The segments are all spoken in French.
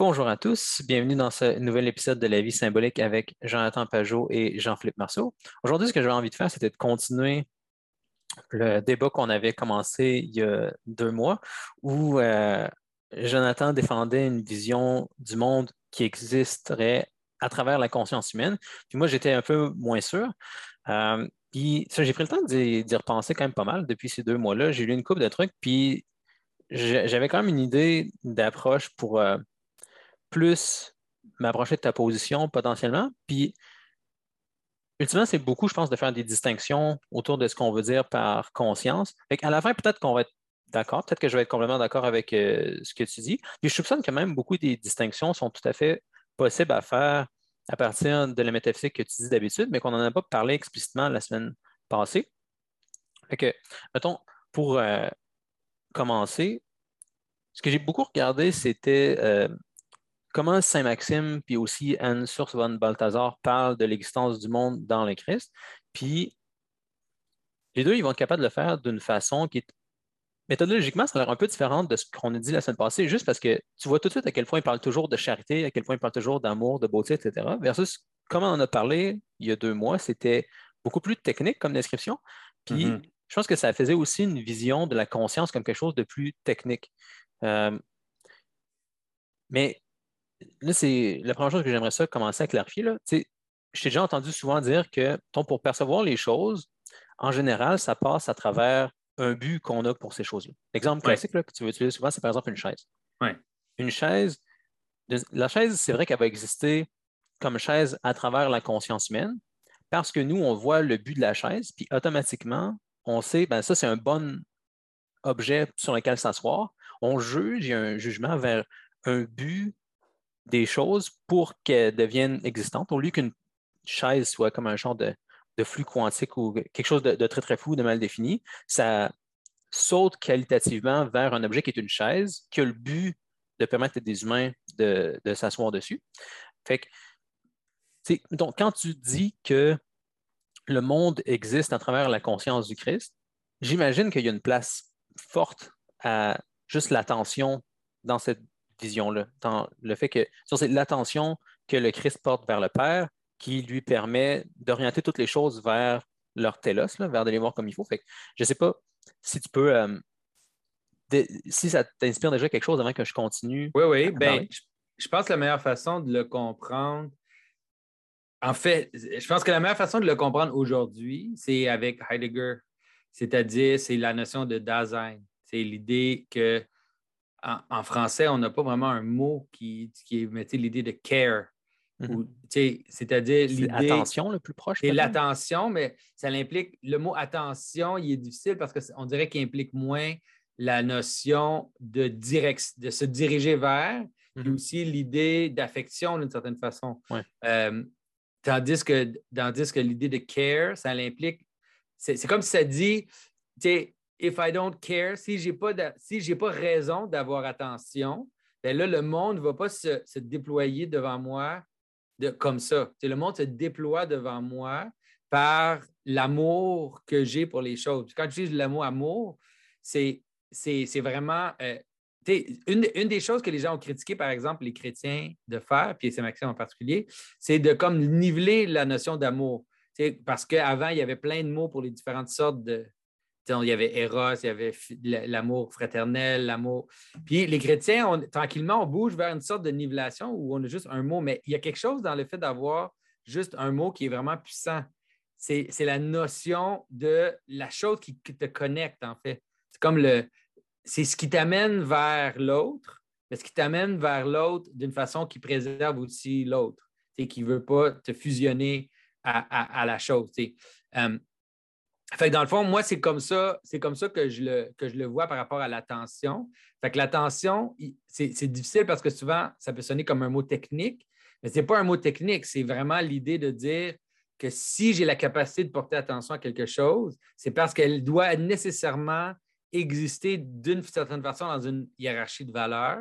Bonjour à tous, bienvenue dans ce nouvel épisode de La vie symbolique avec Jonathan Pajot et Jean-Philippe Marceau. Aujourd'hui, ce que j'avais envie de faire, c'était de continuer le débat qu'on avait commencé il y a deux mois, où euh, Jonathan défendait une vision du monde qui existerait à travers la conscience humaine. Puis moi, j'étais un peu moins sûr. Euh, puis j'ai pris le temps d'y repenser quand même pas mal depuis ces deux mois-là. J'ai lu une couple de trucs, puis j'avais quand même une idée d'approche pour euh, plus m'approcher de ta position potentiellement. Puis, ultimement, c'est beaucoup, je pense, de faire des distinctions autour de ce qu'on veut dire par conscience. à la fin, peut-être qu'on va être d'accord, peut-être que je vais être complètement d'accord avec euh, ce que tu dis. Puis, je soupçonne que même beaucoup des distinctions sont tout à fait possibles à faire à partir de la métaphysique que tu dis d'habitude, mais qu'on n'en a pas parlé explicitement la semaine passée. Fait que, mettons, pour euh, commencer, ce que j'ai beaucoup regardé, c'était euh, comment Saint-Maxime, puis aussi Anne Source von Balthazar parlent de l'existence du monde dans le Christ. Puis les deux, ils vont être capables de le faire d'une façon qui est méthodologiquement, ça a l'air un peu différente de ce qu'on a dit la semaine passée, juste parce que tu vois tout de suite à quel point ils parlent toujours de charité, à quel point ils parlent toujours d'amour, de beauté, etc. Versus comment on en a parlé il y a deux mois, c'était beaucoup plus technique comme description. Puis mm-hmm. je pense que ça faisait aussi une vision de la conscience comme quelque chose de plus technique. Euh, mais là, c'est la première chose que j'aimerais ça commencer à clarifier. Là. je t'ai déjà entendu souvent dire que pour percevoir les choses, en général, ça passe à travers un but qu'on a pour ces choses-là. L'exemple classique que tu veux utiliser souvent, c'est par exemple une chaise. Une chaise, la chaise, c'est vrai qu'elle va exister comme chaise à travers la conscience humaine parce que nous, on voit le but de la chaise, puis automatiquement, on sait, ben ça, c'est un bon objet sur lequel s'asseoir. On juge, il y a un jugement vers un but des choses pour qu'elles deviennent existantes, au lieu qu'une chaise soit comme un genre de, flux quantique ou quelque chose de, très, très flou, de mal défini, ça saute qualitativement vers un objet qui est une chaise, qui a le but de permettre à des humains de, s'asseoir dessus. Donc, quand tu dis que le monde existe à travers la conscience du Christ, j'imagine qu'il y a une place forte à juste l'attention dans cette vision-là, dans le fait que c'est l'attention que le Christ porte vers le Père qui lui permet d'orienter toutes les choses vers leur télos, vers de les voir comme il faut. Fait je ne sais pas si tu peux, euh, si ça t'inspire déjà quelque chose avant que je continue. Oui, oui. Ben, je, pense que la meilleure façon de le comprendre, en fait, je pense que la meilleure façon de le comprendre aujourd'hui, c'est avec Heidegger, c'est-à-dire c'est la notion de Dasein. C'est l'idée que en, français, on n'a pas vraiment un mot qui, qui est l'idée de care. Mhm. C'est-à-dire l'idée. Attention le plus proche. C'est l'attention, mais ça implique. Le mot attention, il est difficile parce qu'on dirait qu'il implique moins la notion de, direct, de se diriger vers, et mhm. aussi l'idée d'affection d'une certaine façon. Euh, tandis que, tandis que l'idée de care, ça l'implique. C'est comme si ça dit, tu sais, if I don't care, si je n'ai pas, pas raison d'avoir attention, bien là, le monde ne va pas se, déployer devant moi de, comme ça. le monde se déploie devant moi par l'amour que j'ai pour les choses. Quand je dis le mot amour, c'est, c'est, vraiment. Euh, une, une, des choses que les gens ont critiqué, par exemple, les chrétiens de faire, puis c'est Maxime en particulier, c'est de comme niveler la notion d'amour. Parce qu'avant, il y avait plein de mots pour les différentes sortes de, il y avait Eros, il y avait l'amour fraternel, l'amour. Puis les chrétiens, tranquillement, on bouge vers une sorte de nivellation où on a juste un mot, mais il y a quelque chose dans le fait d'avoir juste un mot qui est vraiment puissant. C'est la notion de la chose qui, te connecte, en fait. C'est comme le. C'est ce qui t'amène vers l'autre, mais ce qui t'amène vers l'autre d'une façon qui préserve aussi l'autre, qui ne veut pas te fusionner à, la chose. Um, fait dans le fond, moi, c'est comme ça, c'est comme ça que je, le, que je le vois par rapport à l'attention. Fait que l'attention, c'est difficile parce que souvent, ça peut sonner comme un mot technique, mais ce n'est pas un mot technique, c'est vraiment l'idée de dire que si j'ai la capacité de porter attention à quelque chose, c'est parce qu'elle doit nécessairement exister d'une certaine façon dans une hiérarchie de valeurs,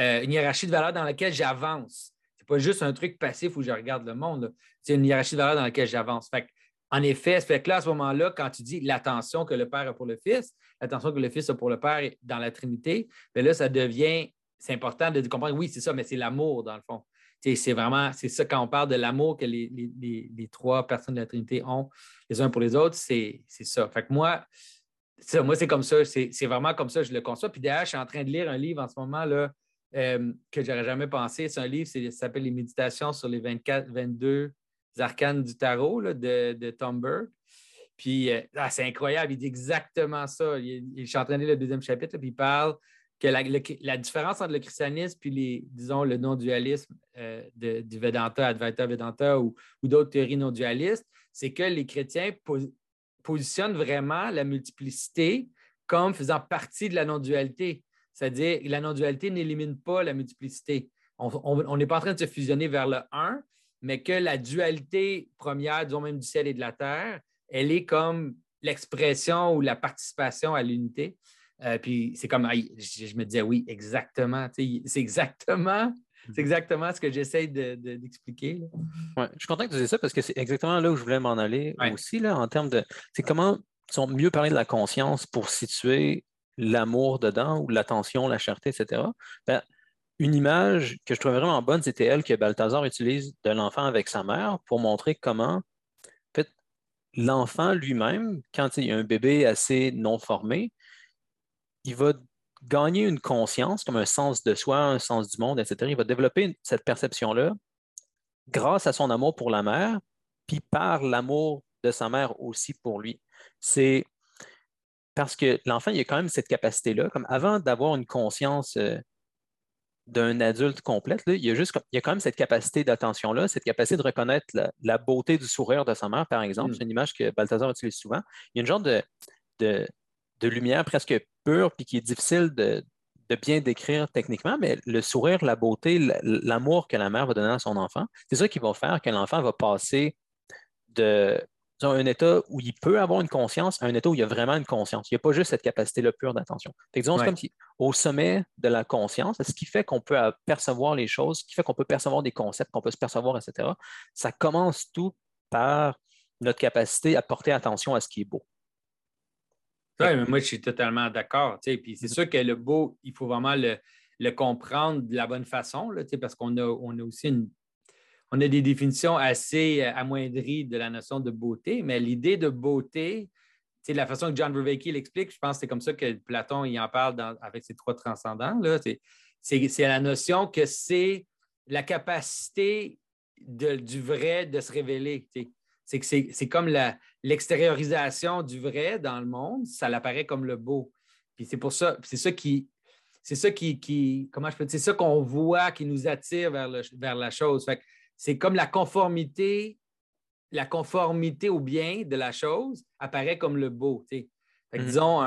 euh, une hiérarchie de valeurs dans laquelle j'avance. Ce n'est pas juste un truc passif où je regarde le monde, c'est une hiérarchie de valeurs dans laquelle j'avance. Fait en effet, ça fait que là, à ce moment-là, quand tu dis l'attention que le Père a pour le Fils, l'attention que le Fils a pour le Père dans la Trinité, bien là, ça devient c'est important de comprendre, oui, c'est ça, mais c'est l'amour, dans le fond. C'est vraiment, c'est ça, quand on parle de l'amour que les, trois personnes de la Trinité ont les uns pour les autres, c'est ça. Fait que moi, moi, c'est comme ça, c'est vraiment comme ça, je le conçois. Puis d'ailleurs, je suis en train de lire un livre en ce moment là, euh, que j'aurais jamais pensé. C'est un livre, ça s'appelle Les Méditations sur les 24, 22 arcanes du tarot de, de Tom Burke. Puis euh, ah, c'est incroyable, il dit exactement ça. Il, je suis en train de lire le deuxième chapitre, puis il parle que la, différence entre le christianisme puis les, disons, le non-dualisme euh, du Vedanta, Advaita Vedanta ou, d'autres théories non-dualistes, c'est que les chrétiens positionnent vraiment la multiplicité comme faisant partie de la non-dualité. C'est-à-dire la non-dualité n'élimine pas la multiplicité. On n'est pas en train de se fusionner vers le un, mais que la dualité première, disons même du ciel et de la terre, elle est comme l'expression ou la participation à l'unité. Euh, puis c'est comme, je, me disais, oui, exactement. C'est exactement, c'est exactement ce que j'essaie d'expliquer. je suis content que tu dises ça parce que c'est exactement là où je voulais m'en aller aussi, là, en termes de. C'est comment mieux parler de la conscience pour situer l'amour dedans ou l'attention, la cherté, etc. Ben, une image que je trouvais vraiment bonne, c'était elle que Balthazar utilise de l'enfant avec sa mère pour montrer comment l'enfant lui-même, quand il y a un bébé assez non formé, il va gagner une conscience, comme un sens de soi, un sens du monde, etc. Il va développer cette perception-là grâce à son amour pour la mère, puis par l'amour de sa mère aussi pour lui. C'est parce que l'enfant, il a quand même cette capacité-là, comme avant d'avoir une conscience euh, d'un adulte complète, il, y a juste, il y a quand même cette capacité d'attention-là, cette capacité de reconnaître la, beauté du sourire de sa mère, par exemple. Mm. C'est une image que Balthazar utilise souvent. Il y a une genre de, de, lumière presque pure, puis qui est difficile de, bien décrire techniquement, mais le sourire, la beauté, l'amour que la mère va donner à son enfant, c'est ça qui va faire que l'enfant va passer de, un état où il peut avoir une conscience, un état où il y a vraiment une conscience. Il n'y a pas juste cette capacité-là pure d'attention. Disons, c'est comme si au sommet de la conscience, ce qui fait qu'on peut percevoir les choses, ce qui fait qu'on peut percevoir des concepts, qu'on peut se percevoir, etc., ça commence tout par notre capacité à porter attention à ce qui est beau. Oui, mais moi, je suis totalement d'accord. Puis c'est mm-hmm. sûr que le beau, il faut vraiment le, comprendre de la bonne façon, là, parce qu'on a, on a aussi une on a des définitions assez euh, amoindries de la notion de beauté, mais l'idée de beauté, c'est la façon que John Vervaeke l'explique, je pense que c'est comme ça que Platon il en parle avec ses trois transcendants. C'est la notion que c'est la capacité du vrai de se révéler. C'est que c'est comme l'extériorisation du vrai dans le monde, ça l'apparaît comme le beau. Puis c'est pour ça, c'est ça qui. C'est ça qui, comment je peux c'est ça qu'on voit qui nous attire vers, vers la chose. Fait c'est comme la conformité, la conformité au bien de la chose apparaît comme le beau. Mhm. Disons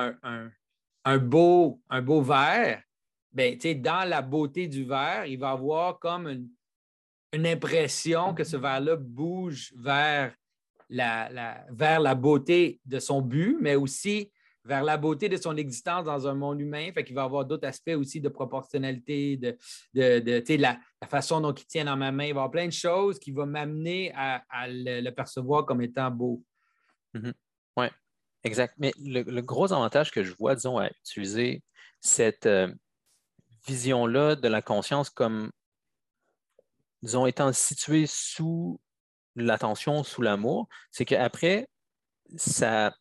un, beau, un beau verre, ben, dans la beauté du verre, il va avoir comme une, impression que ce verre-là bouge vers la, vers la beauté de son but, mais aussi vers la beauté de son existence dans un monde humain. Fait qu'il va avoir d'autres aspects aussi de proportionnalité, de, la, façon dont il tient dans ma main. Il va y avoir plein de choses qui vont m'amener à, le, percevoir comme étant beau. Mm-hmm. Oui, exact. Mais le, gros avantage que je vois, disons, à utiliser cette euh, vision-là de la conscience comme, disons, étant située sous l'attention, sous l'amour, c'est qu'après, ça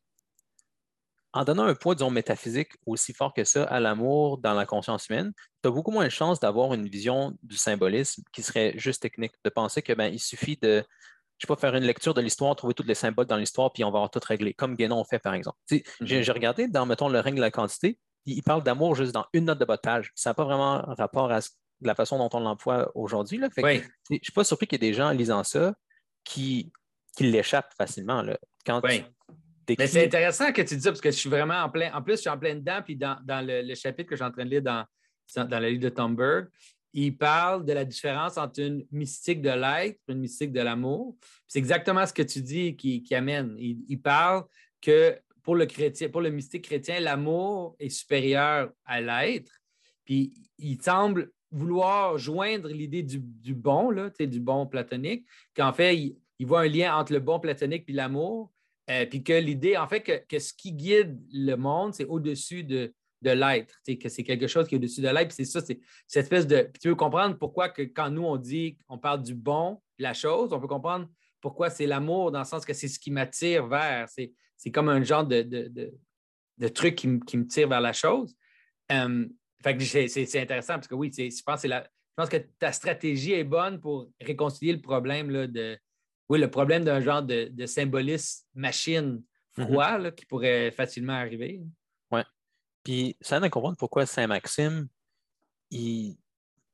en donnant un poids, disons, métaphysique aussi fort que ça à l'amour dans la conscience humaine, tu as beaucoup moins de chances d'avoir une vision du symbolisme qui serait juste technique, de penser que ben, il suffit de, je sais pas, faire une lecture de l'histoire, trouver tous les symboles dans l'histoire, puis on va avoir tout réglé, comme Guénon fait, par exemple. Mhm. J'ai regardé dans, mettons, le règne de la quantité, il, parle d'amour juste dans une note de bas Ça n'a pas vraiment rapport à la façon dont on l'emploie aujourd'hui. Je ne suis pas surpris qu'il y ait des gens en lisant ça qui, qui l'échappent facilement. Là. Quand c'est intéressant que tu dis parce que je suis vraiment en plein. En plus, je suis en plein dedans. Puis dans, le, chapitre que je suis en train de lire dans, dans la livre de Tomberg, il parle de la différence entre une mystique de l'être et une mystique de l'amour. C'est exactement ce que tu dis qui, amène. Il, parle que pour le, chrétien, pour le mystique chrétien, l'amour est supérieur à l'être. Puis il semble vouloir joindre l'idée du, bon, là, du bon platonique, qu'en fait, il, voit un lien entre le bon platonique et l'amour, euh, puis que l'idée, en fait, que, ce qui guide le monde, c'est au-dessus de, de l'être, que c'est quelque chose qui est au-dessus de l'être. C'est ça, c'est cette espèce de. Puis tu veux comprendre pourquoi que quand nous, on dit, on parle du bon, la chose, on peut comprendre pourquoi c'est l'amour, dans le sens que c'est ce qui m'attire vers. C'est comme un genre de, de, truc qui, me tire vers la chose. Euh, fait que c'est intéressant parce que oui, je pense, la, je pense que ta stratégie est bonne pour réconcilier le problème là, de. Oui, le problème d'un genre de, symbolisme machine mm-hmm. froid qui pourrait facilement arriver. Oui. Puis ça aide à comprendre pourquoi Saint-Maxime, il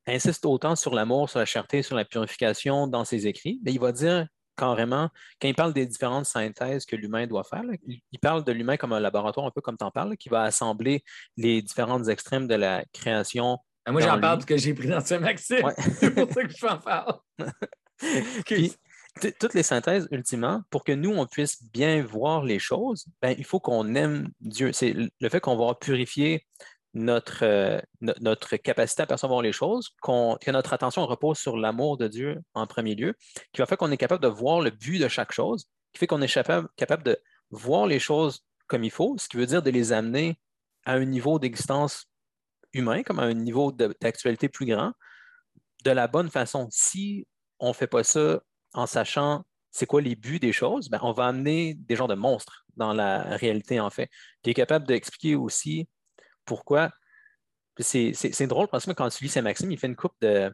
insiste autant sur l'amour, sur la charité, sur la purification dans ses écrits. Mais il va dire carrément, quand il parle des différentes synthèses que l'humain doit faire, il parle de l'humain comme un laboratoire, un peu comme tu en parles, qui va assembler les différentes extrêmes de la création. Ben, moi, j'en parle parce que j'ai pris dans Saint-Maxime. C'est pour ça que je en parle. toutes les synthèses, ultimement, pour que nous, on puisse bien voir les choses, ben, il faut qu'on aime Dieu. C'est le fait qu'on va purifier notre, euh, notre capacité à percevoir les choses, que notre attention repose sur l'amour de Dieu en premier lieu, qui va faire qu'on est capable de voir le but de chaque chose, qui fait qu'on est capable, capable de voir les choses comme il faut, ce qui veut dire de les amener à un niveau d'existence humain, comme à un niveau d'actualité plus grand, de la bonne façon. Si on ne fait pas ça en sachant c'est quoi les buts des choses, ben, on va amener des genres de monstres dans la réalité, en fait. Tu es capable d'expliquer aussi pourquoi. C'est drôle parce que quand tu lis Saint-Maxime, il fait une coupe de.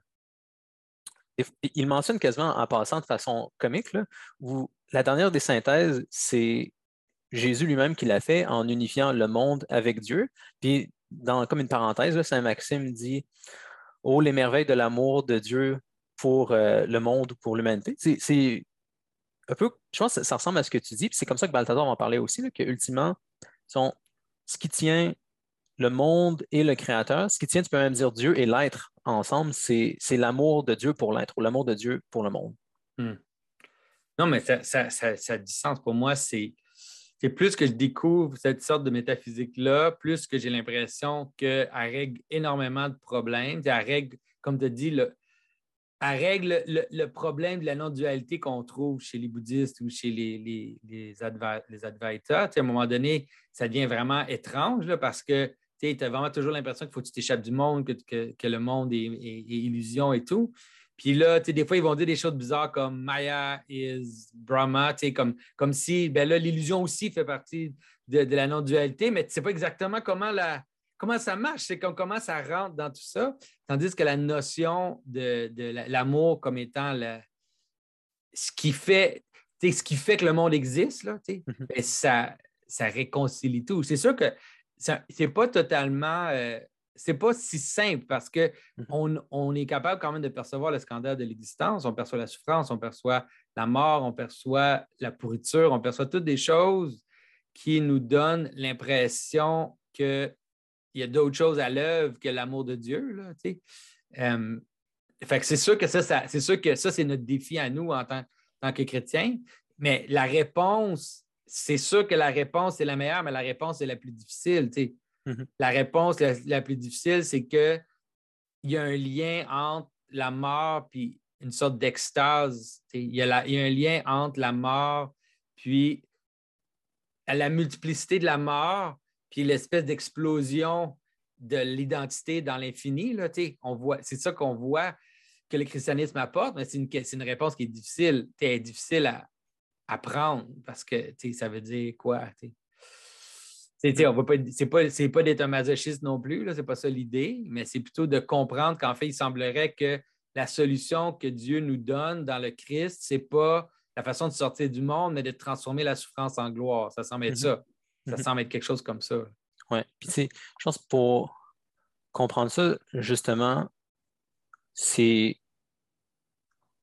Il mentionne quasiment en passant de façon comique, là, où la dernière des synthèses, c'est Jésus lui-même qui l'a fait en unifiant le monde avec Dieu. Puis, dans, comme une parenthèse, Saint-Maxime dit Oh, les merveilles de l'amour de Dieu pour euh, le monde ou pour l'humanité. C'est un peu, je pense que ça ressemble à ce que tu dis, c'est comme ça que Balthazar en parlait aussi, que ultimement, ce qui tient le monde et le créateur, ce qui tient, tu peux même dire Dieu et l'être ensemble, c'est l'amour de Dieu pour l'être ou l'amour de Dieu pour le monde. Hmm. Non, mais ça, ça, ça, a du sens. Pour moi, c'est plus que je découvre cette sorte de métaphysique-là, plus que j'ai l'impression qu'elle règle énormément de problèmes. Elle règle, comme tu dit, le, elle règle le, problème de la non-dualité qu'on trouve chez les bouddhistes ou chez les, les, les, Advaita. à un moment donné, ça devient vraiment étrange parce que tu as vraiment toujours l'impression qu'il faut que tu t'échappes du monde, que, le monde est, illusion et tout. Puis là, des fois, ils vont dire des choses bizarres comme Maya is Brahma, comme, comme si ben là, l'illusion aussi fait partie de, de la non-dualité, mais tu ne sais pas exactement comment la, comment ça marche, c'est comment ça rentre dans tout ça. Tandis que la notion de, l'amour comme étant ce, qui fait, ce qui fait que le monde existe, là, mhm. ben, ça, ça réconcilie tout. C'est sûr que c'est pas totalement. Euh, c'est pas si simple parce qu'on mhm. on, est capable quand même de percevoir le scandale de l'existence. On perçoit la souffrance, on perçoit la mort, on perçoit la pourriture, on perçoit toutes des choses qui nous donnent l'impression que il y a d'autres choses à l'œuvre que l'amour de Dieu. Là, euh, fait c'est sûr que ça, c'est sûr que ça, c'est notre défi à nous en tant, que chrétiens. Mais la réponse, c'est sûr que la réponse est la meilleure, mais la réponse est la plus difficile. Mm-hmm. La réponse la, plus difficile, c'est qu'il y a un lien entre la mort puis une sorte d'extase. Il, y a un lien entre la mort puis la multiplicité de la mort puis l'espèce d'explosion de l'identité dans l'infini, c'est ça qu'on voit que le christianisme apporte, mais c'est une, une, réponse qui est difficile, difficile à, à, prendre parce que ça veut dire quoi? Ce n'est pas, pas d'être un masochiste non plus, ce n'est pas ça l'idée, mais c'est plutôt de comprendre qu'en fait, il semblerait que la solution que Dieu nous donne dans le Christ, ce n'est pas la façon de sortir du monde, mais de transformer la souffrance en gloire. Ça semble être mm-hmm. ça. Ça mhm. semble être quelque chose comme ça. Oui. Puis, je pense pour comprendre ça, justement, c'est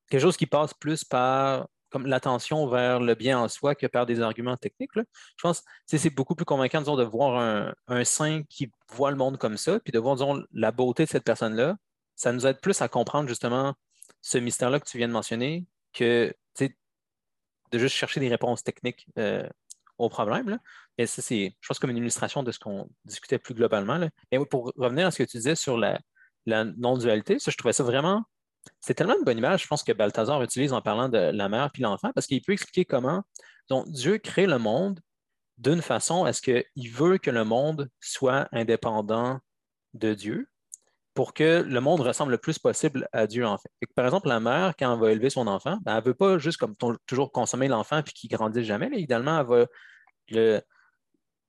quelque chose qui passe plus par comme l'attention vers le bien en soi que par des arguments techniques. Je pense que c'est beaucoup plus convaincant de voir un, saint qui voit le monde comme ça, puis de voir la beauté de cette personne-là. Ça nous aide plus à comprendre justement ce mystère-là que tu viens de mentionner que de juste chercher des réponses techniques euh, au problème. Là. Et ça, c'est, je pense, comme une illustration de ce qu'on discutait plus globalement. Mais pour revenir à ce que tu disais sur la, non-dualité, ça, je trouvais ça vraiment. C'est tellement une bonne image, je pense, que Balthazar utilise en parlant de la mère puis l'enfant, parce qu'il peut expliquer comment donc, Dieu crée le monde, d'une façon à ce qu'il veut que le monde soit indépendant de Dieu pour que le monde ressemble le plus possible à Dieu, en fait. par exemple, la mère, quand elle va élever son enfant, ben, elle ne veut pas juste comme toujours consommer l'enfant puis qu'il grandisse jamais. Mais idéalement, elle va le,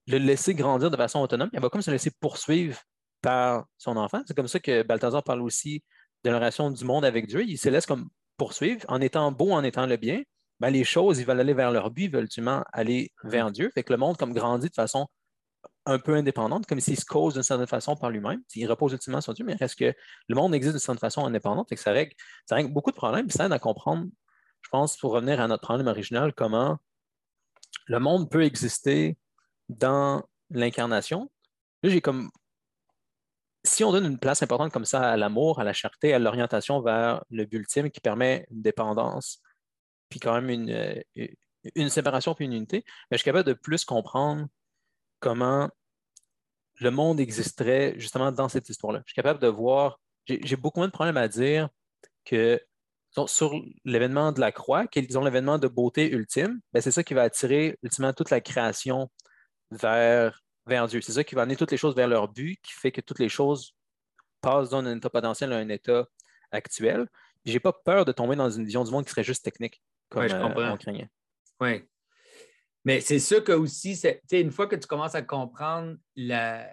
laisser grandir de façon autonome. Elle va comme se laisser poursuivre par son enfant. C'est comme ça que Balthazar parle aussi de la relation du monde avec Dieu. Il se laisse comme poursuivre en étant beau, en étant le bien. Ben, les choses, ils veulent aller vers leur but, ils veulent aller vers Dieu. Fait que le monde comme grandit de façon un peu indépendante, comme s'il se cause d'une certaine façon par lui-même. Il repose ultimement sur Dieu, mais reste que le monde existe d'une certaine façon indépendante. Fait que ça, règle, beaucoup de problèmes. ça aide à comprendre, je pense, pour revenir à notre problème original, comment le monde peut exister dans l'incarnation. Là, j'ai comme. Si on donne une place importante comme ça à l'amour, à la charité, à l'orientation vers le but ultime qui permet une dépendance, puis quand même une, euh, une séparation puis une unité, mais je suis capable de plus comprendre comment le monde existerait justement dans cette histoire-là. Je suis capable de voir, j'ai beaucoup moins de problèmes à dire que sur l'événement de la croix, qui est disons, l'événement de beauté ultime, ben, c'est ça qui va attirer ultimement toute la création vers, vers Dieu. C'est ça qui va amener toutes les choses vers leur but, qui fait que toutes les choses passent d'un état potentiel à un état actuel. Je n'ai pas peur de tomber dans une vision du monde qui serait juste technique, comme je euh, on craignait. Oui. Mais c'est sûr que aussi, une fois que tu commences à comprendre les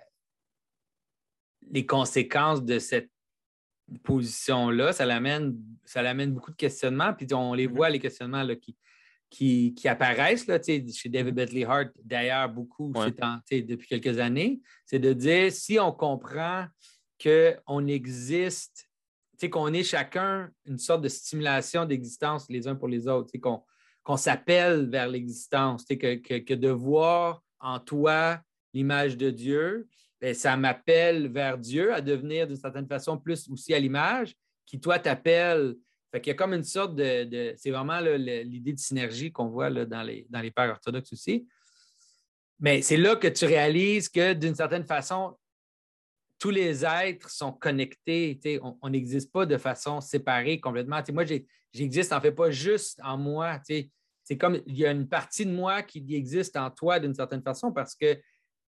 conséquences de cette position-là, ça l'amène, ça l'amène beaucoup de questionnements. Puis on les mm-hmm. voit, les questionnements là, qui, qui, apparaissent là, chez David Bentley Hart, d'ailleurs, beaucoup depuis quelques années. C'est de dire si on comprend qu'on existe, qu'on est chacun une sorte de stimulation d'existence les uns pour les autres, qu'on qu'on s'appelle vers l'existence, que, que, de voir en toi l'image de Dieu, ben, ça m'appelle vers Dieu à devenir d'une certaine façon plus aussi à l'image, qui toi t'appelle. Fait qu'il y a comme une sorte de. c'est vraiment l'idée de synergie qu'on voit dans, les, dans les pères orthodoxes aussi. Mais c'est là que tu réalises que d'une certaine façon, tous les êtres sont connectés. On n'existe pas de façon séparée complètement. moi, j'existe en fait pas juste en moi c'est comme il y a une partie de moi qui existe en toi d'une certaine façon parce que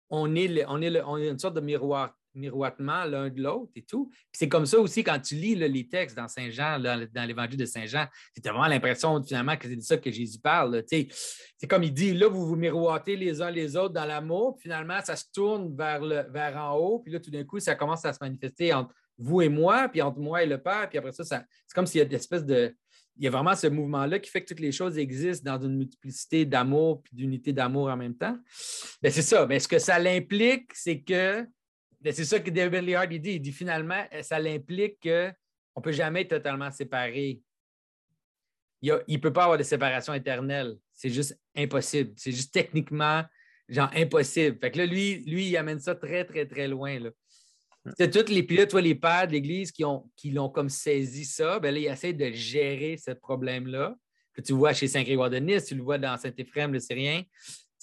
on est, on est, on est une sorte de miroir, miroitement l'un de l'autre et tout. c'est comme ça aussi quand tu lis les textes dans Saint Jean, dans, l'évangile de Saint Jean, tu as vraiment l'impression finalement que c'est de ça que Jésus parle. C'est comme il dit, là, vous vous miroitez les uns les autres dans l'amour, puis finalement, ça se tourne vers, le, vers en haut, puis là, tout d'un coup, ça commence à se manifester entre vous et moi, puis entre moi et le Père, puis après ça, ça c'est comme s'il y a une espèce de, il y a vraiment ce mouvement-là qui fait que toutes les choses existent dans une multiplicité d'amour et d'unité d'amour en même temps. Ben, c'est ça. Mais ce que ça l'implique, c'est que, ben, c'est ça que David Lee dit. Il dit finalement, ça l'implique qu'on ne peut jamais être totalement séparé. Il ne peut pas avoir de séparation éternelle. C'est juste impossible. C'est juste techniquement, genre, impossible. Fait que là, lui, lui, il amène ça très, très, très loin. Là. C'est tous les pilotes, les pères de l'Église qui, ont, qui l'ont comme saisi ça, ben là, ils essaient de gérer ce problème-là. Que tu vois chez Saint-Grégoire de Nice, tu le vois dans Saint-Éphrem le Syrien.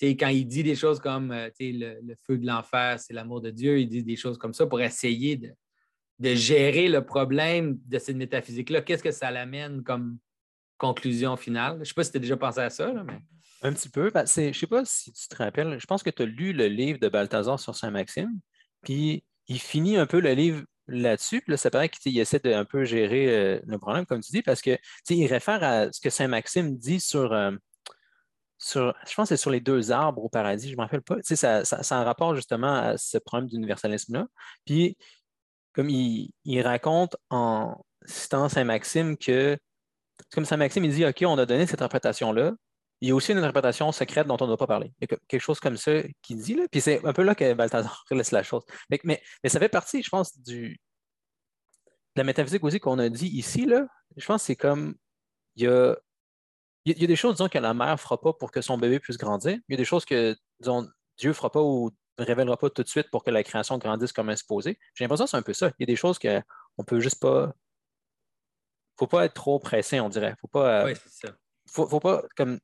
quand il dit des choses comme euh, le, le, feu de l'enfer, c'est l'amour de Dieu, il dit des choses comme ça pour essayer de, de gérer le problème de cette métaphysique-là. Qu'est-ce que ça l'amène comme conclusion finale? Je ne sais pas si tu as déjà pensé à ça, mais. Un petit peu. Ben, je ne sais pas si tu te rappelles, je pense que tu as lu le livre de Balthazar sur Saint-Maxime. Puis il finit un peu le livre là-dessus. Puis là, ça paraît qu'il essaie de un peu gérer euh, le problème, comme tu dis, parce que il réfère à ce que Saint-Maxime dit sur, euh, sur, je pense que c'est sur les deux arbres au paradis, je ne me rappelle pas. Ça, ça, a un rapport justement à ce problème d'universalisme-là. Puis, comme il, raconte en citant Saint-Maxime que, comme Saint-Maxime, il dit, OK, on a donné cette interprétation-là, il y a aussi une interprétation secrète dont on n'a pas parlé. Il y a quelque chose comme ça qui dit, là, puis c'est un peu là que Balthazar laisse la chose. Mais, ça fait partie, je pense, du, de la métaphysique aussi qu'on a dit ici. Là. Je pense que c'est comme, il y a, il y a des choses, disons, que la mère ne fera pas pour que son bébé puisse grandir. Il y a des choses que, disons, Dieu ne fera pas ou ne révélera pas tout de suite pour que la création grandisse comme supposé. J'ai l'impression que c'est un peu ça. Il y a des choses qu'on ne peut juste pas. Il ne faut pas être trop pressé, on dirait. Faut pas. oui, c'est ça. Faut, faut pas comme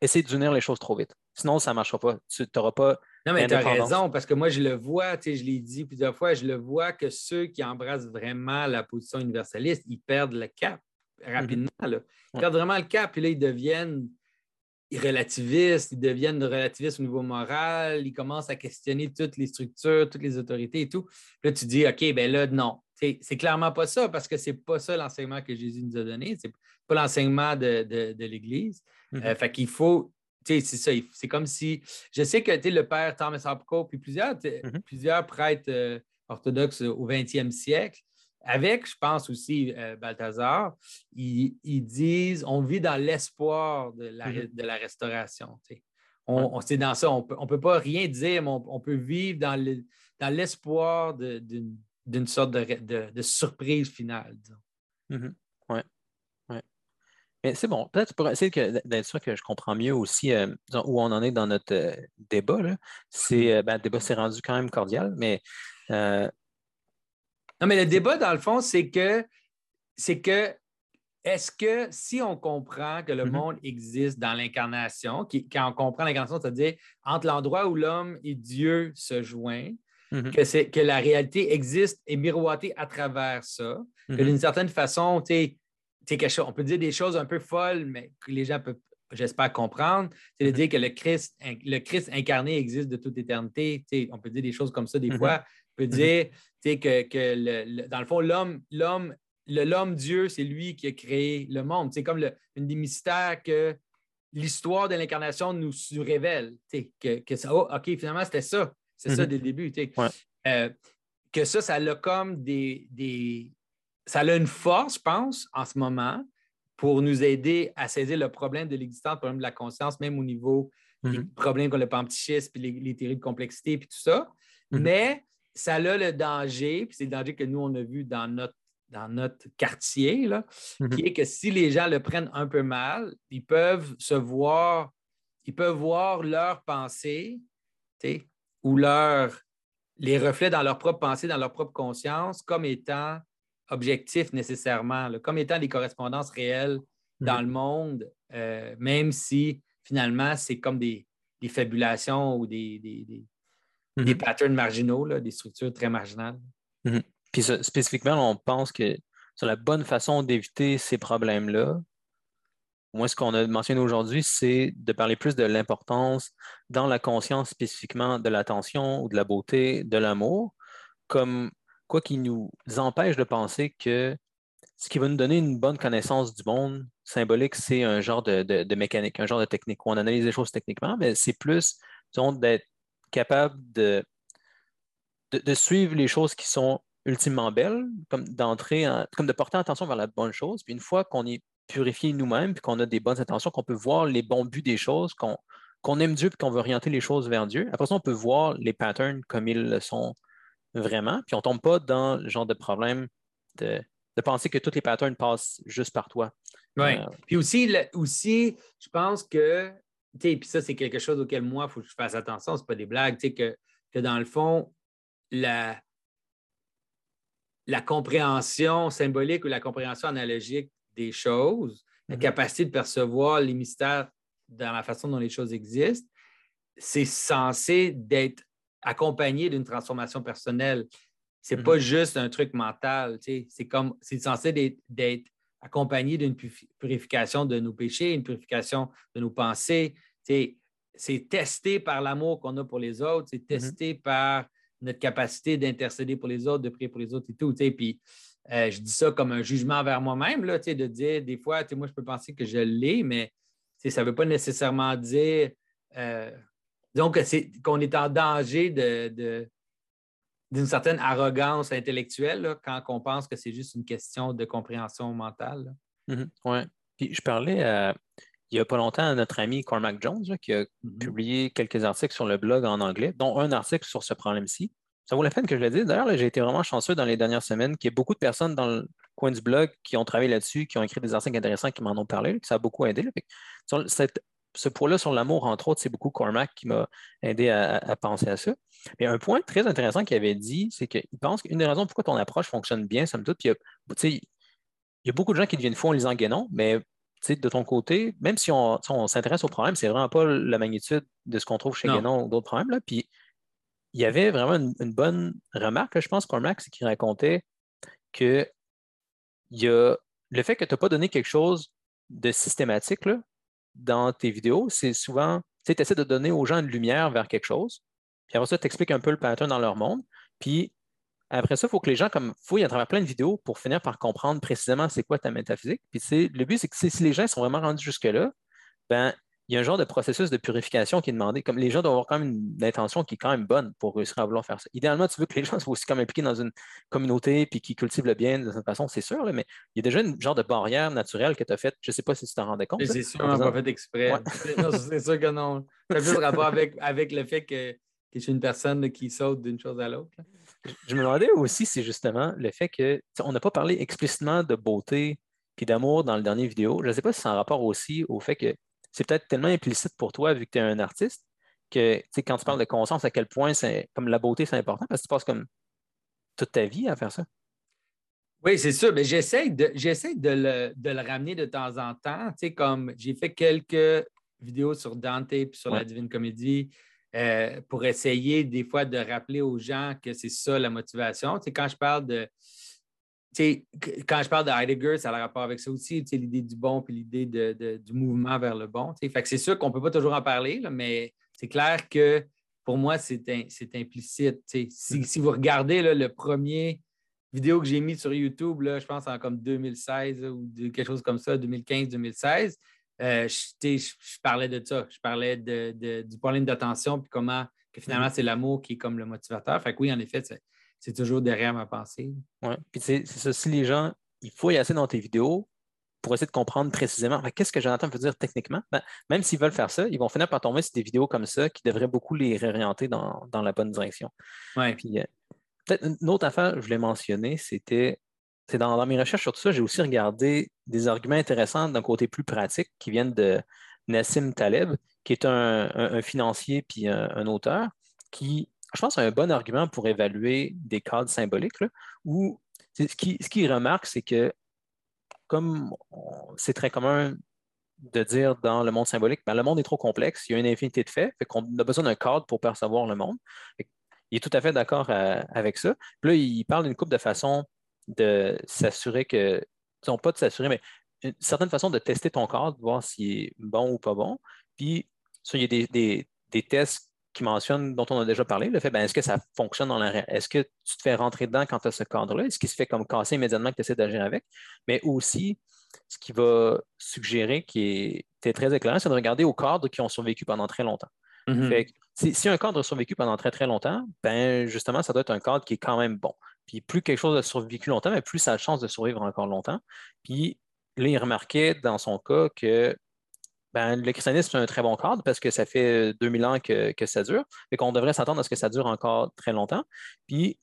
essayer d'unir les choses trop vite. Sinon, ça ne marchera pas. Tu n'auras pas. Non, mais tu as raison, parce que moi, je le vois, tu sais, je l'ai dit plusieurs fois, je le vois que ceux qui embrassent vraiment la position universaliste, ils perdent le cap rapidement. Ils perdent vraiment le cap, puis là, ils deviennent ils relativisent, ils deviennent relativistes au niveau moral, ils commencent à questionner toutes les structures, toutes les autorités et tout. Là, tu dis, OK, ben là, non. C'est clairement pas ça parce que c'est pas ça l'enseignement que Jésus nous a donné. C'est pas l'enseignement de, l'Église. Mm-hmm. Euh, fait qu'il faut, c'est ça, c'est comme si, je sais que le père Thomas Hopko, puis plusieurs, mm-hmm. plusieurs prêtres euh, orthodoxes au 20e siècle, avec, je pense aussi, euh, Balthazar, ils, disent on vit dans l'espoir de, la, mm-hmm. de la restauration. On, c'est dans ça, on ne peut pas rien dire, mais on, peut vivre dans l'espoir d'une sorte de, surprise finale. Oui, ouais. Mais c'est bon, peut-être pour essayer d'être sûr que je comprends mieux aussi euh, où on en est dans notre euh, débat. C'est, mm-hmm. ben, le débat s'est rendu quand même cordial, mais non, mais le débat, dans le fond, c'est que c'est que est-ce que si on comprend que le mm-hmm. monde existe dans l'incarnation, quand on comprend l'incarnation, c'est-à-dire entre l'endroit où l'homme et Dieu se joignent, mm-hmm. que, c'est, que la réalité existe et miroitée à travers ça, que mm-hmm. d'une certaine façon, tu on peut dire des choses un peu folles, mais que les gens peuvent, j'espère, comprendre. C'est de dire que le Christ, le Christ incarné existe de toute éternité. On peut dire des choses comme ça des fois peut mhm. dire que, dans le fond, l'homme, l'homme, l'homme Dieu, c'est lui qui a créé le monde. C'est comme le, une des mystères que l'histoire de l'incarnation nous révèle. Que, que ça, oh, OK, finalement, c'était ça. C'est ça mhm. dès le début. Euh, que ça, ça a comme des, des, Ça a une force, je pense, en ce moment, pour nous aider à saisir le problème de l'existence, le problème de la conscience, même au niveau des mhm. problèmes comme le panpsychisme, puis les, théories de complexité, puis tout ça. Mais ça a le danger, puis c'est le danger que nous, on a vu dans notre, dans notre quartier, là, qui mhm. est que si les gens le prennent un peu mal, ils peuvent se voir, ils peuvent voir leurs pensées ou leur, les reflets dans leur propre pensée, dans leur propre conscience, comme étant objectifs nécessairement, comme étant des correspondances réelles dans mhm. le monde, euh, même si finalement c'est comme des, fabulations ou des, des mhm. patterns marginaux, des structures très marginales. Mhm. Puis spécifiquement, on pense que sur la bonne façon d'éviter ces problèmes-là, moi, ce qu'on a mentionné aujourd'hui, c'est de parler plus de l'importance dans la conscience spécifiquement de l'attention ou de la beauté, de l'amour, comme quoi qui nous empêche de penser que ce qui va nous donner une bonne connaissance du monde symbolique, c'est un genre de, de, mécanique, un genre de technique où on analyse les choses techniquement, mais c'est plus, d'être capable de, de, suivre les choses qui sont ultimement belles, comme d'entrer, comme de porter attention vers la bonne chose. Puis une fois qu'on est purifié nous-mêmes, puis qu'on a des bonnes intentions, qu'on peut voir les bons buts des choses, qu'on aime Dieu, puis qu'on veut orienter les choses vers Dieu. Après ça, on peut voir les patterns comme ils le sont vraiment, puis on ne tombe pas dans le genre de problème de, penser que tous les patterns passent juste par toi. Oui. Euh, puis aussi, aussi, je pense que puis ça, c'est quelque chose auquel moi, il faut que je fasse attention, ce pas des blagues, que, que dans le fond, la, la compréhension symbolique ou la compréhension analogique des choses, la mm-hmm. capacité de percevoir les mystères dans la façon dont les choses existent, c'est censé d'être accompagné d'une transformation personnelle. C'est n'est pas juste un truc mental, c'est comme c'est censé d'être accompagné d'une purification de nos péchés, une purification de nos pensées. C'est testé par l'amour qu'on a pour les autres, c'est mm-hmm. testé par notre capacité d'intercéder pour les autres, de prier pour les autres et tout. Puis euh, je dis ça comme un jugement envers moi-même, de dire des fois, moi, je peux penser que je l'ai, mais ça ne veut pas nécessairement dire euh, donc qu'on est en danger de, d'une certaine arrogance intellectuelle quand on pense que c'est juste une question de compréhension mentale. Mm-hmm. oui. Puis je parlais euh, il n'y a pas longtemps à notre ami Cormac Jones qui a mm-hmm. publié quelques articles sur le blog en anglais, dont un article sur ce problème-ci. Ça vaut la peine que je le dise. D'ailleurs, j'ai été vraiment chanceux dans les dernières semaines qu'il y ait beaucoup de personnes dans le coin du blog qui ont travaillé là-dessus, qui ont écrit des articles intéressants, qui m'en ont parlé, ça a beaucoup aidé. ce point-là sur l'amour, entre autres, c'est beaucoup Cormac qui m'a aidé à, penser à ça. Mais un point très intéressant qu'il avait dit, c'est qu'il pense qu'une des raisons pourquoi ton approche fonctionne bien, somme toute, il y, a, beaucoup de gens qui deviennent fous en lisant Guénon, mais de ton côté, même si on, s'intéresse au problème, c'est vraiment pas la magnitude de ce qu'on trouve chez Guénon ou d'autres problèmes. Là. Puis il y avait vraiment une, bonne remarque, je pense, Cormac, c'est qu'il racontait que il y a le fait que tu n'as pas donné quelque chose de systématique, dans tes vidéos, c'est souvent, tu essaies de donner aux gens une lumière vers quelque chose, puis après ça, tu expliques un peu le pattern dans leur monde, puis après ça, il faut que les gens comme fouillent à travers plein de vidéos pour finir par comprendre précisément c'est quoi ta métaphysique. Puis le but, c'est que si les gens sont vraiment rendus jusque-là, ben, il y a un genre de processus de purification qui est demandé. Comme les gens doivent avoir quand même une intention qui est quand même bonne pour réussir à vouloir faire ça. Idéalement, tu veux que les gens soient aussi comme impliqués dans une communauté puis qui cultivent le bien de cette façon, c'est sûr, mais il y a déjà une genre de barrière naturelle que tu as faite. Je ne sais pas si tu t'en rendais compte. C'est sûr, pas fait exprès. c'est sûr que non. Ça a plus rapport avec, avec le fait que, que je suis une personne qui saute d'une chose à l'autre. Je me demandais aussi, c'est justement le fait que on n'a pas parlé explicitement de beauté puis d'amour dans le dernier vidéo. Je ne sais pas si c'est en rapport aussi au fait que c'est peut-être tellement implicite pour toi, vu que tu es un artiste, que quand tu parles de conscience, à quel point c'est comme la beauté, c'est important parce que tu passes comme toute ta vie à faire ça. Oui, c'est sûr. Mais j'essaie de, de, le, de, le, ramener de temps en temps. Tu sais, comme j'ai fait quelques vidéos sur Dante et sur la Divine Comédie euh, pour essayer des fois de rappeler aux gens que c'est ça la motivation. Tu sais, quand je parle de quand je parle de Heidegger, ça a le rapport avec ça aussi, l'idée du bon puis l'idée du mouvement vers le bon. Fait c'est sûr qu'on ne peut pas toujours en parler, mais c'est clair que pour moi, c'est implicite. Mm. Si, vous regardez le premier vidéo que j'ai mis sur YouTube, là, je pense en comme 2016 ou quelque chose comme ça, 2015-2016, euh, je, parlais de ça. Je parlais du problème d'attention puis comment que finalement mm. c'est l'amour qui est comme le motivateur. Fait que oui, en effet, c'est toujours derrière ma pensée. Oui, puis c'est ça, si les gens, il faut y assez dans tes vidéos pour essayer de comprendre précisément qu'est-ce que Jonathan veut dire techniquement? Ben, même s'ils veulent faire ça, ils vont finir par tomber sur des vidéos comme ça qui devraient beaucoup les réorienter dans, la bonne direction. Ouais. Puis, euh, peut-être une autre affaire je voulais mentionner, c'était c'est dans, mes recherches sur tout ça, j'ai aussi regardé des arguments intéressants d'un côté plus pratique qui viennent de Nassim Taleb, qui est un, financier puis un, auteur, qui je pense, un bon argument pour évaluer des cadres symboliques, où ce qu'il ce remarque, c'est que comme c'est très commun de dire dans le monde symbolique, ben, le monde est trop complexe, il y a une infinité de faits, fait qu'on a besoin d'un cadre pour percevoir le monde. Il est tout à fait d'accord euh, avec ça. Puis là, il parle d'une couple de façons de s'assurer que, disons pas de s'assurer, mais une certaine façon de tester ton cadre, de voir s'il est bon ou pas bon. Puis, il y a des, des tests qui mentionne, dont on a déjà parlé, le fait, ben, est-ce que ça fonctionne dans la Est-ce que tu te fais rentrer dedans quand tu as ce cadre-là? Est-ce qu'il se fait comme casser immédiatement que tu essaies d'agir avec? Mais aussi, ce qui va suggérer, qui est, très éclairant, c'est de regarder aux cadres qui ont survécu pendant très longtemps. Mm-hmm. si, un cadre a survécu pendant très, très longtemps, ben, justement, ça doit être un cadre qui est quand même bon. Puis plus quelque chose a survécu longtemps, mais plus ça a de chance de survivre encore longtemps. Puis là, il remarquait dans son cas que ben, le christianisme, c'est un très bon cadre parce que ça fait 2000 ans que, ça dure et qu'on devrait s'attendre à ce que ça dure encore très longtemps. Puis,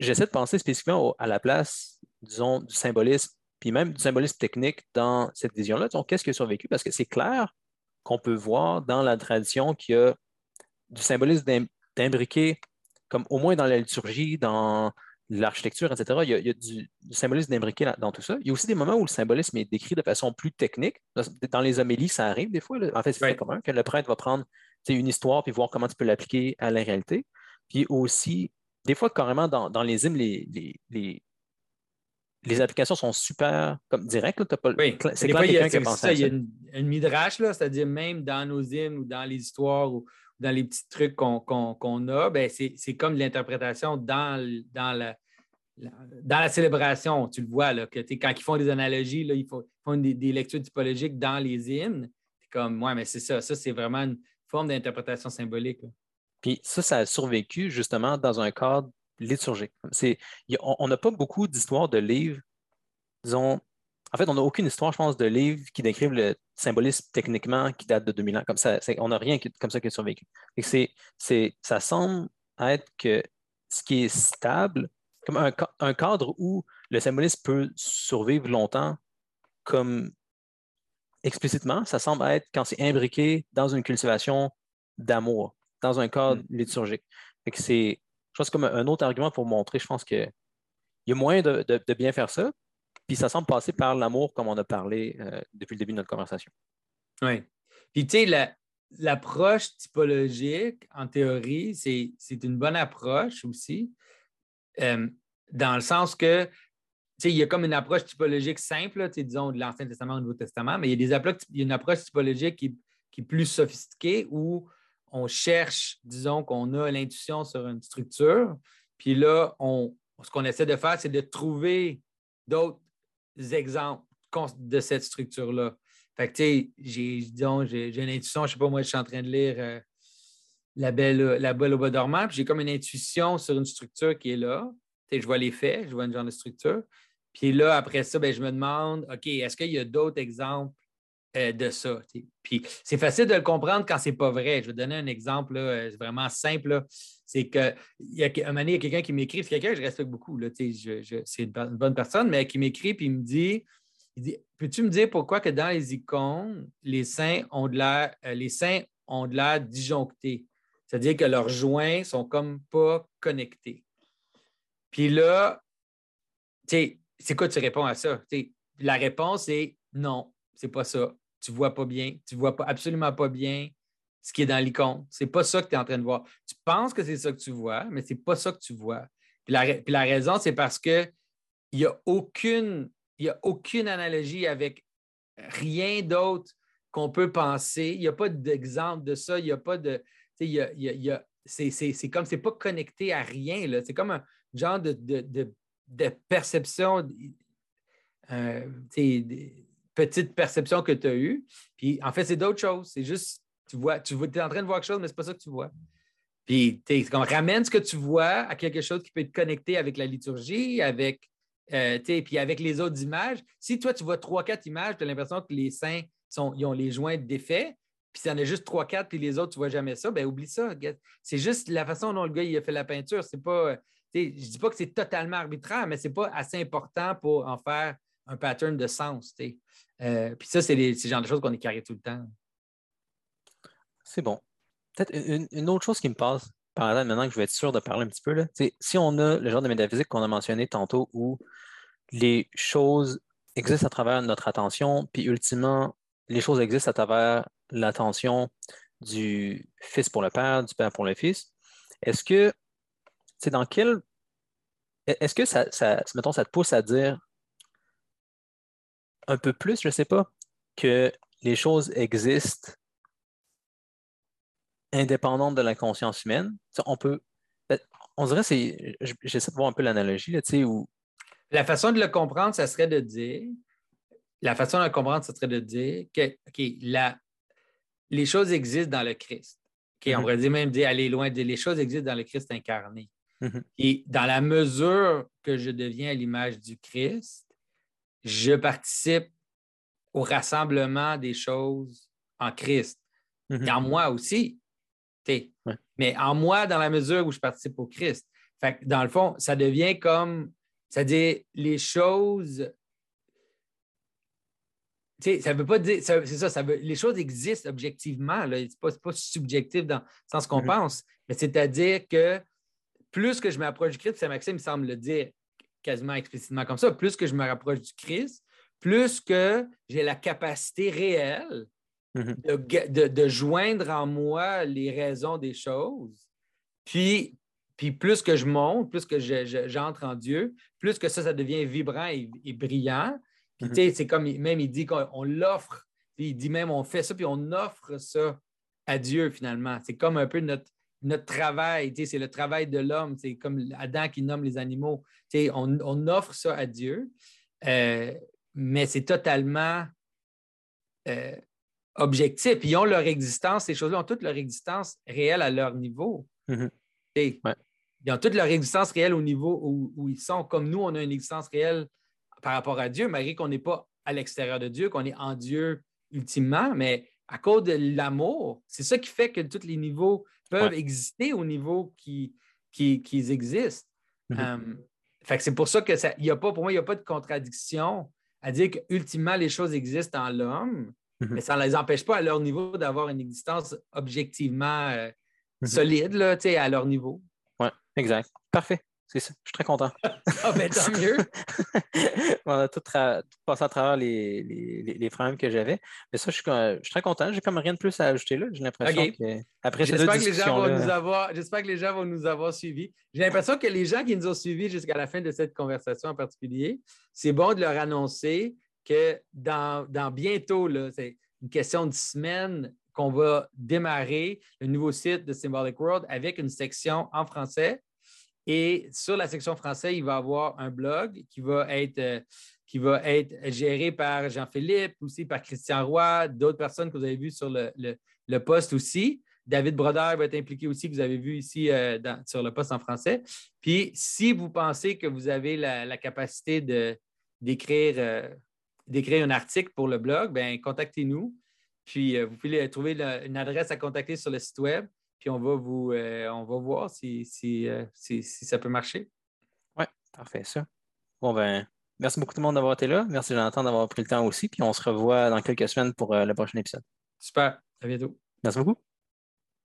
j'essaie de penser spécifiquement à la place, disons, du symbolisme, puis même du symbolisme technique dans cette vision-là. Qu'est-ce qui a survécu? Parce que c'est clair qu'on peut voir dans la tradition qu'il y a du symbolisme d'imbriquer, comme au moins dans la liturgie, dans l'architecture, etc. Il y a, du, symbolisme d'imbriqué dans tout ça. Il y a aussi des moments où le symbolisme est décrit de façon plus technique. Dans les homélies, ça arrive des fois. En fait, c'est très commun que le prêtre va prendre une histoire puis voir comment tu peux l'appliquer à la réalité. Puis aussi, des fois, carrément, dans, les hymnes, les, les, applications sont super comme directes. C'est clair quelqu'un qui a pensé ça. Il y a une, midrash, c'est-à-dire même dans nos hymnes ou dans les histoires ou dans les petits trucs qu'on a, ben c'est comme l'interprétation dans, dans la, dans la célébration, tu le vois, là, quand ils font des analogies, là, ils font, des, lectures typologiques dans les hymnes. C'est comme, ouais, mais c'est ça. Ça, c'est vraiment une forme d'interprétation symbolique. Puis ça, ça a survécu justement dans un cadre liturgique. on n'a pas beaucoup d'histoires de livres, disons, en fait, on n'a aucune histoire, je pense, de livres qui décrivent le symbolisme techniquement qui date de 2000 ans. Comme ça, on n'a rien comme ça qui a survécu. Et ça semble être que ce qui est stable, comme un, cadre où le symbolisme peut survivre longtemps, comme explicitement, ça semble être quand c'est imbriqué dans une cultivation d'amour, dans un cadre mm. liturgique. c'est, je pense, comme un autre argument pour montrer, je pense qu'il y a moyen de, bien faire ça, ça semble passer par l'amour, comme on a parlé euh, depuis le début de notre conversation. Oui. Puis tu sais, l'approche typologique, en théorie, c'est une bonne approche aussi. Euh, dans le sens que il y a comme une approche typologique simple, disons, de l'Ancien Testament au Nouveau Testament, mais il y a, des il y a une approche typologique qui, est plus sophistiquée où on cherche, disons, qu'on a l'intuition sur une structure, puis là, on, ce qu'on essaie de faire, c'est de trouver d'autres exemples de cette structure-là. Fait que, tu sais, j'ai, j'ai, une intuition, je sais pas, moi, je suis en train de lire euh, la, belle, la Belle au bas dormant, puis j'ai comme une intuition sur une structure qui est là. Tu sais, je vois les faits, je vois une genre de structure. Puis là, après ça, ben, je me demande, OK, est-ce qu'il y a d'autres exemples euh, de ça? Puis c'est facile de le comprendre quand c'est pas vrai. Je vais donner un exemple euh, vraiment simple. C'est que y a, un moment donné, il y a quelqu'un qui m'écrit, c'est quelqu'un que je respecte beaucoup. C'est une bonne personne, mais qui m'écrit puis il me dit, dit Peux-tu me dire pourquoi que dans les icônes, les saints ont de l'air, euh, les ont de disjonctés? C'est-à-dire que leurs joints sont comme pas connectés. Puis là, c'est quoi tu réponds à ça? la réponse est non, c'est pas ça. Tu vois pas bien, tu vois pas, absolument pas bien ce qui est dans l'icône. C'est pas ça que tu es en train de voir. Tu penses que c'est ça que tu vois, mais c'est pas ça que tu vois. Puis la, raison, c'est parce qu'il n'y a aucune, il a aucune analogie avec rien d'autre qu'on peut penser. Il n'y a pas d'exemple de ça. Il n'y a pas de. Il y a, il y a, c'est comme, c'est pas connecté à rien. C'est comme un genre de, de perception, euh, petite perception que tu as eue. Puis en fait, c'est d'autres choses. C'est juste, tu vois, tu es en train de voir quelque chose, mais ce n'est pas ça que tu vois. Puis comme ramène ce que tu vois à quelque chose qui peut être connecté avec la liturgie, avec, euh, puis avec les autres images. Si toi, tu vois trois, quatre images, tu as l'impression que les saints sont, ils ont les joints défaits, puis s'il y en a juste trois, quatre, puis les autres, tu ne vois jamais ça, ben oublie ça. C'est juste la façon dont le gars il a fait la peinture. C'est pas je ne dis pas que c'est totalement arbitraire, mais ce n'est pas assez important pour en faire un pattern de sens. Euh, puis ça, c'est le genre de choses qu'on carré tout le temps. C'est bon. Peut-être une, autre chose qui me passe par là, maintenant que je vais être sûr de parler un petit peu, là, si on a le genre de métaphysique qu'on a mentionné tantôt où les choses existent à travers notre attention, puis ultimement, les choses existent à travers l'attention du Fils pour le Père, du Père pour le Fils, est-ce que c'est dans quel. Est-ce que ça, ça, mettons, ça te pousse à dire un peu plus, je ne sais pas, que les choses existent indépendantes de la conscience humaine? On peut. On dirait, c'est. J'essaie de voir un peu l'analogie, tu sais, où. La façon de le comprendre, ça serait de dire. La façon de le comprendre, ça serait de dire que la, les choses existent dans le Christ. On mm-hmm. pourrait dire même dire aller loin, dire les choses existent dans le Christ incarné. Mhm. Et dans la mesure que je deviens à l'image du Christ, je participe au rassemblement des choses en Christ. Mhm. Et en moi aussi. Mais en moi, dans la mesure où je participe au Christ. Fait dans le fond, ça devient comme, c'est-à-dire les choses. ça ne veut pas dire, c'est ça, ça veut, les choses existent objectivement, ce n'est pas, pas, subjectif dans sens qu'on mhm. pense, mais c'est-à-dire que plus que je m'approche du Christ, c'est Maxime semble le dire quasiment explicitement comme ça, plus que je me rapproche du Christ, plus que j'ai la capacité réelle mm-hmm. de, joindre en moi les raisons des choses. Puis, puis plus que je monte, plus que j'entre en Dieu, plus que ça, ça devient vibrant et, brillant. Puis, tu sais, c'est comme même il dit qu'on l'offre. Il dit même on fait ça, puis on offre ça à Dieu finalement. C'est comme un peu notre, notre travail, c'est le travail de l'homme, c'est comme Adam qui nomme les animaux. On, on, offre ça à Dieu, euh, mais c'est totalement euh, objectif. Ils ont leur existence, ces choses-là ont toute leur existence réelle à leur niveau. Mm-hmm. Ils ont toute leur existence réelle au niveau où, ils sont. Comme nous, on a une existence réelle par rapport à Dieu, malgré qu'on n'est pas à l'extérieur de Dieu, qu'on est en Dieu ultimement, mais à cause de l'amour, c'est ça qui fait que tous les niveaux peuvent exister au niveau qui, qui, existent. Mm-hmm. Euh, c'est pour ça que ça, y a pas, pour moi, il n'y a pas de contradiction à dire qu'ultimement, les choses existent en l'homme, mm-hmm. mais ça ne les empêche pas à leur niveau d'avoir une existence objectivement euh, mm-hmm. solide là, à leur niveau. Oui, exact. Parfait. C'est ça. Je suis très content. ah, ben tant mieux. On a tout, passé à travers les, les, problèmes que j'avais. Mais ça, je suis, très content. J'ai comme rien de plus à ajouter là. J'ai l'impression que après J'espère que, les gens vont nous avoir, j'espère que les gens vont nous avoir suivis. J'ai l'impression que les gens qui nous ont suivis jusqu'à la fin de cette conversation en particulier, c'est bon de leur annoncer que dans, dans bientôt, c'est une question de semaines, qu'on va démarrer le nouveau site de Symbolic World avec une section en français. Et sur la section français, il va avoir un blog qui va être, euh, qui va être géré par Jean-Philippe, aussi par Christian Roy, d'autres personnes que vous avez vues sur le, le, poste aussi. David Brodeur va être impliqué aussi, que vous avez vu ici euh, sur le poste en français. Puis, si vous pensez que vous avez la, capacité d'écrire, euh, d'écrire un article pour le blog, ben contactez-nous. Puis vous pouvez trouver une adresse à contacter sur le site web, puis on va vous euh, on va voir si, euh, si, si, ça peut marcher. Oui, parfait, ça. Bon ben, merci beaucoup tout le monde d'avoir été là. Merci Jonathan d'avoir pris le temps aussi. Puis on se revoit dans quelques semaines pour le prochain épisode. Super. À bientôt. Merci beaucoup.